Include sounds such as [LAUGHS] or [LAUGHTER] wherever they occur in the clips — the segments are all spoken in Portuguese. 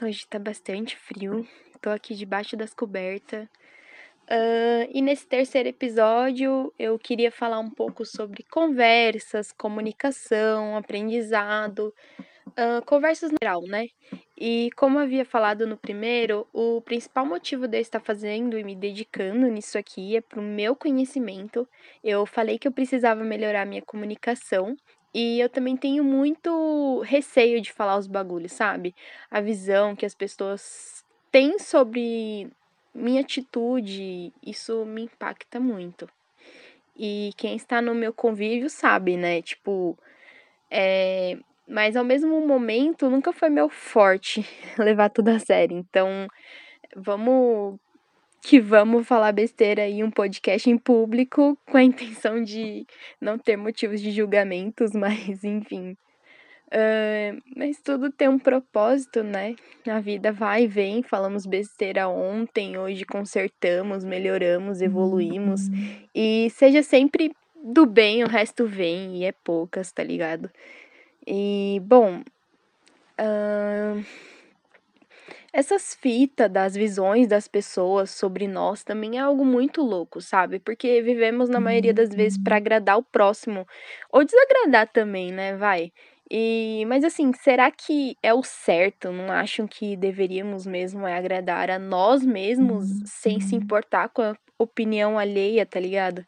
Hoje tá bastante frio. Tô aqui debaixo das cobertas. Uh, e nesse terceiro episódio eu queria falar um pouco sobre conversas, comunicação, aprendizado, uh, conversas no geral, né? E como havia falado no primeiro, o principal motivo de eu estar fazendo e me dedicando nisso aqui é pro meu conhecimento. Eu falei que eu precisava melhorar minha comunicação e eu também tenho muito receio de falar os bagulhos, sabe? A visão que as pessoas têm sobre minha atitude, isso me impacta muito. E quem está no meu convívio sabe, né? Tipo, é... mas ao mesmo momento nunca foi meu forte [LAUGHS] levar tudo a sério. Então, vamos que vamos falar besteira aí um podcast em público com a intenção de não ter motivos de julgamentos, [LAUGHS] mas enfim. Uh, mas tudo tem um propósito, né? A vida vai e vem, falamos besteira ontem, hoje consertamos, melhoramos, evoluímos. E seja sempre do bem, o resto vem, e é poucas, tá ligado? E, bom. Uh, essas fitas das visões das pessoas sobre nós também é algo muito louco, sabe? Porque vivemos na maioria das vezes para agradar o próximo ou desagradar também, né, vai. E mas assim, será que é o certo? Não acham que deveríamos mesmo é agradar a nós mesmos sem se importar com a opinião alheia, tá ligado?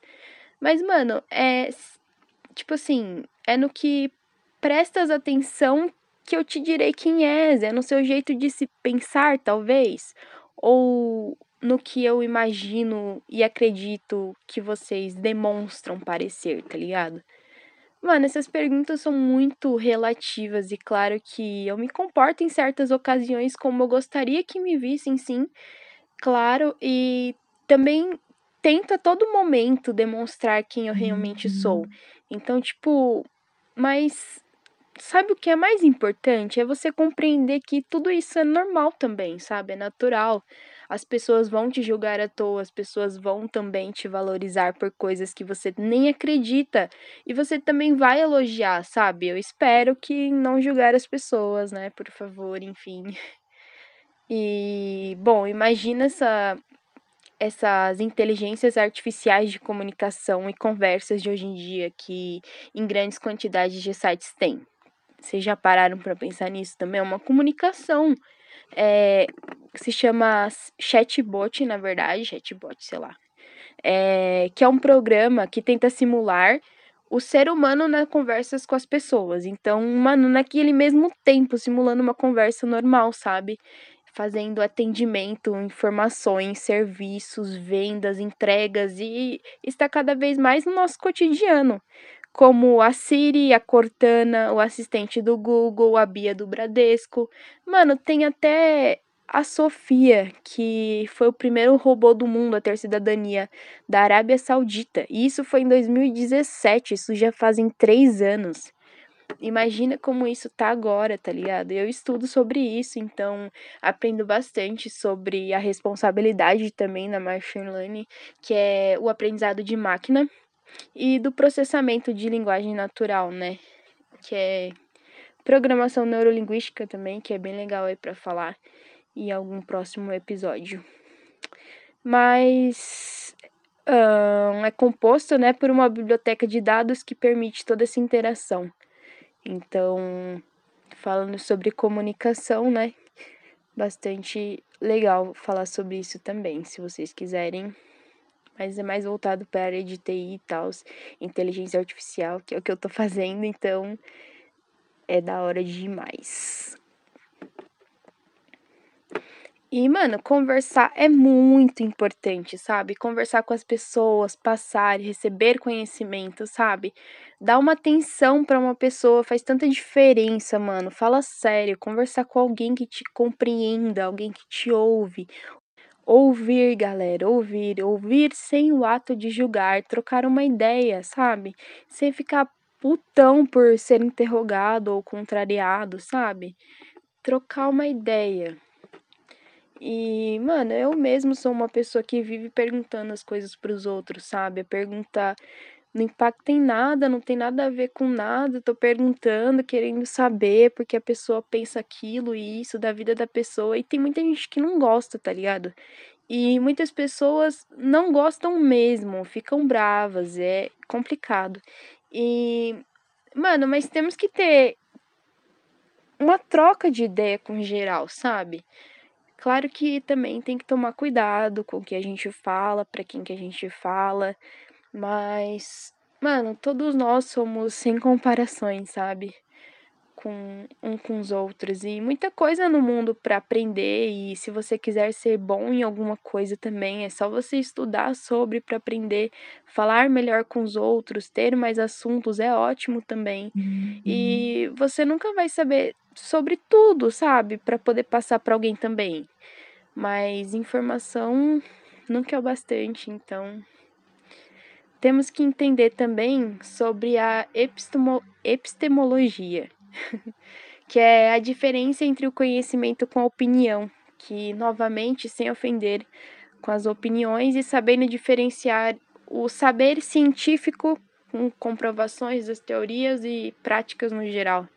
Mas mano, é tipo assim, é no que prestas atenção que eu te direi quem és, é no seu jeito de se pensar, talvez, ou no que eu imagino e acredito que vocês demonstram parecer, tá ligado? Mano, essas perguntas são muito relativas e claro que eu me comporto em certas ocasiões como eu gostaria que me vissem, sim, claro, e também tento a todo momento demonstrar quem eu realmente sou. Então, tipo, mas sabe o que é mais importante? É você compreender que tudo isso é normal também, sabe? É natural. As pessoas vão te julgar à toa, as pessoas vão também te valorizar por coisas que você nem acredita. E você também vai elogiar, sabe? Eu espero que não julgar as pessoas, né? Por favor, enfim. E, bom, imagina essa essas inteligências artificiais de comunicação e conversas de hoje em dia que em grandes quantidades de sites têm. Vocês já pararam para pensar nisso também? É uma comunicação. É, se chama chatbot, na verdade, chatbot, sei lá. É, que é um programa que tenta simular o ser humano nas conversas com as pessoas. Então, mano, naquele mesmo tempo, simulando uma conversa normal, sabe? Fazendo atendimento, informações, serviços, vendas, entregas e está cada vez mais no nosso cotidiano como a Siri, a Cortana, o assistente do Google, a Bia do Bradesco. Mano, tem até a Sofia, que foi o primeiro robô do mundo a ter cidadania da Arábia Saudita. E isso foi em 2017, isso já fazem três anos. Imagina como isso tá agora, tá ligado? Eu estudo sobre isso, então aprendo bastante sobre a responsabilidade também na machine learning, que é o aprendizado de máquina e do processamento de linguagem natural, né? Que é programação neurolinguística também, que é bem legal aí para falar em algum próximo episódio. Mas é composto, né, por uma biblioteca de dados que permite toda essa interação. Então, falando sobre comunicação, né? Bastante legal falar sobre isso também, se vocês quiserem mas é mais voltado para a área de TI e tal, inteligência artificial, que é o que eu tô fazendo, então é da hora demais. E, mano, conversar é muito importante, sabe? Conversar com as pessoas, passar, receber conhecimento, sabe? Dar uma atenção para uma pessoa faz tanta diferença, mano. Fala sério, conversar com alguém que te compreenda, alguém que te ouve, Ouvir, galera, ouvir, ouvir sem o ato de julgar, trocar uma ideia, sabe? Sem ficar putão por ser interrogado ou contrariado, sabe? Trocar uma ideia. E, mano, eu mesmo sou uma pessoa que vive perguntando as coisas para os outros, sabe? A pergunta não impacta em nada, não tem nada a ver com nada. Tô perguntando, querendo saber porque a pessoa pensa aquilo e isso da vida da pessoa. E tem muita gente que não gosta, tá ligado? E muitas pessoas não gostam mesmo, ficam bravas, é complicado. E, mano, mas temos que ter uma troca de ideia com geral, sabe? Claro que também tem que tomar cuidado com o que a gente fala, para quem que a gente fala, mas, mano, todos nós somos sem comparações, sabe? Com um com os outros e muita coisa no mundo para aprender e se você quiser ser bom em alguma coisa também, é só você estudar sobre para aprender, falar melhor com os outros, ter mais assuntos é ótimo também. Uhum. E você nunca vai saber sobre tudo, sabe? Para poder passar para alguém também. Mas informação nunca é o bastante, então temos que entender também sobre a epistemo epistemologia, [LAUGHS] que é a diferença entre o conhecimento com a opinião, que, novamente, sem ofender com as opiniões e sabendo diferenciar o saber científico com comprovações das teorias e práticas no geral.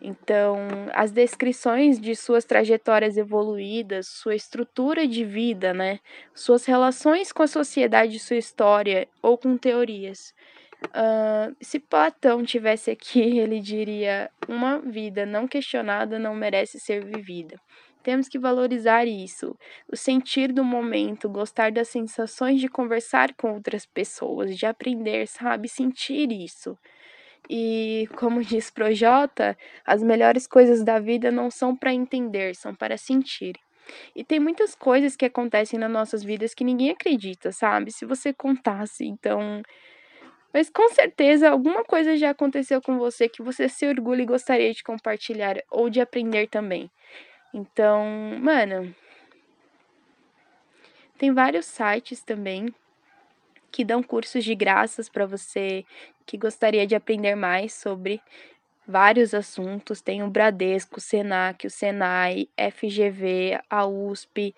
Então, as descrições de suas trajetórias evoluídas, sua estrutura de vida, né? Suas relações com a sociedade, sua história ou com teorias. Uh, se Platão tivesse aqui, [LAUGHS] ele diria: uma vida não questionada não merece ser vivida. Temos que valorizar isso, o sentir do momento, gostar das sensações de conversar com outras pessoas, de aprender, sabe? Sentir isso. E como [LAUGHS] diz Projota, as melhores coisas da vida não são para entender, são para sentir. E tem muitas coisas que acontecem nas nossas vidas que ninguém acredita, sabe? Se você contasse, então. Mas com certeza alguma coisa já aconteceu com você que você se orgulha e gostaria de compartilhar ou de aprender também. Então, mano. Tem vários sites também que dão cursos de graças para você que gostaria de aprender mais sobre vários assuntos. Tem o Bradesco, o Senac, o Senai, FGV, a USP.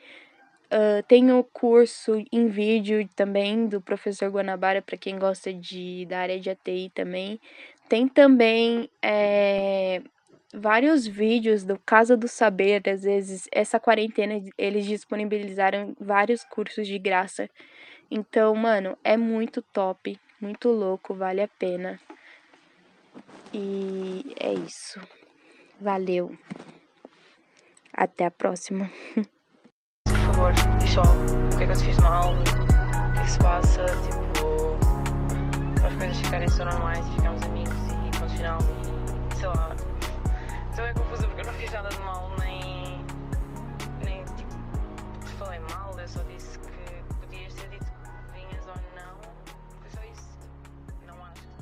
Uh, tem o curso em vídeo também do professor Guanabara para quem gosta de da área de ATI também. Tem também é, vários vídeos do Casa do Saber. Às vezes, essa quarentena eles disponibilizaram vários cursos de graça então, mano, é muito top, muito louco, vale a pena. E é isso. Valeu. Até a próxima. Por favor, diz só o que é que eu te fiz mal, o que é que se passa, tipo, para as coisas ficarem só normais e ficamos amigos e ponto final sei lá. Estou bem confusa porque eu não fiz nada de mal, nem. nem tipo, te falei mal, eu só disse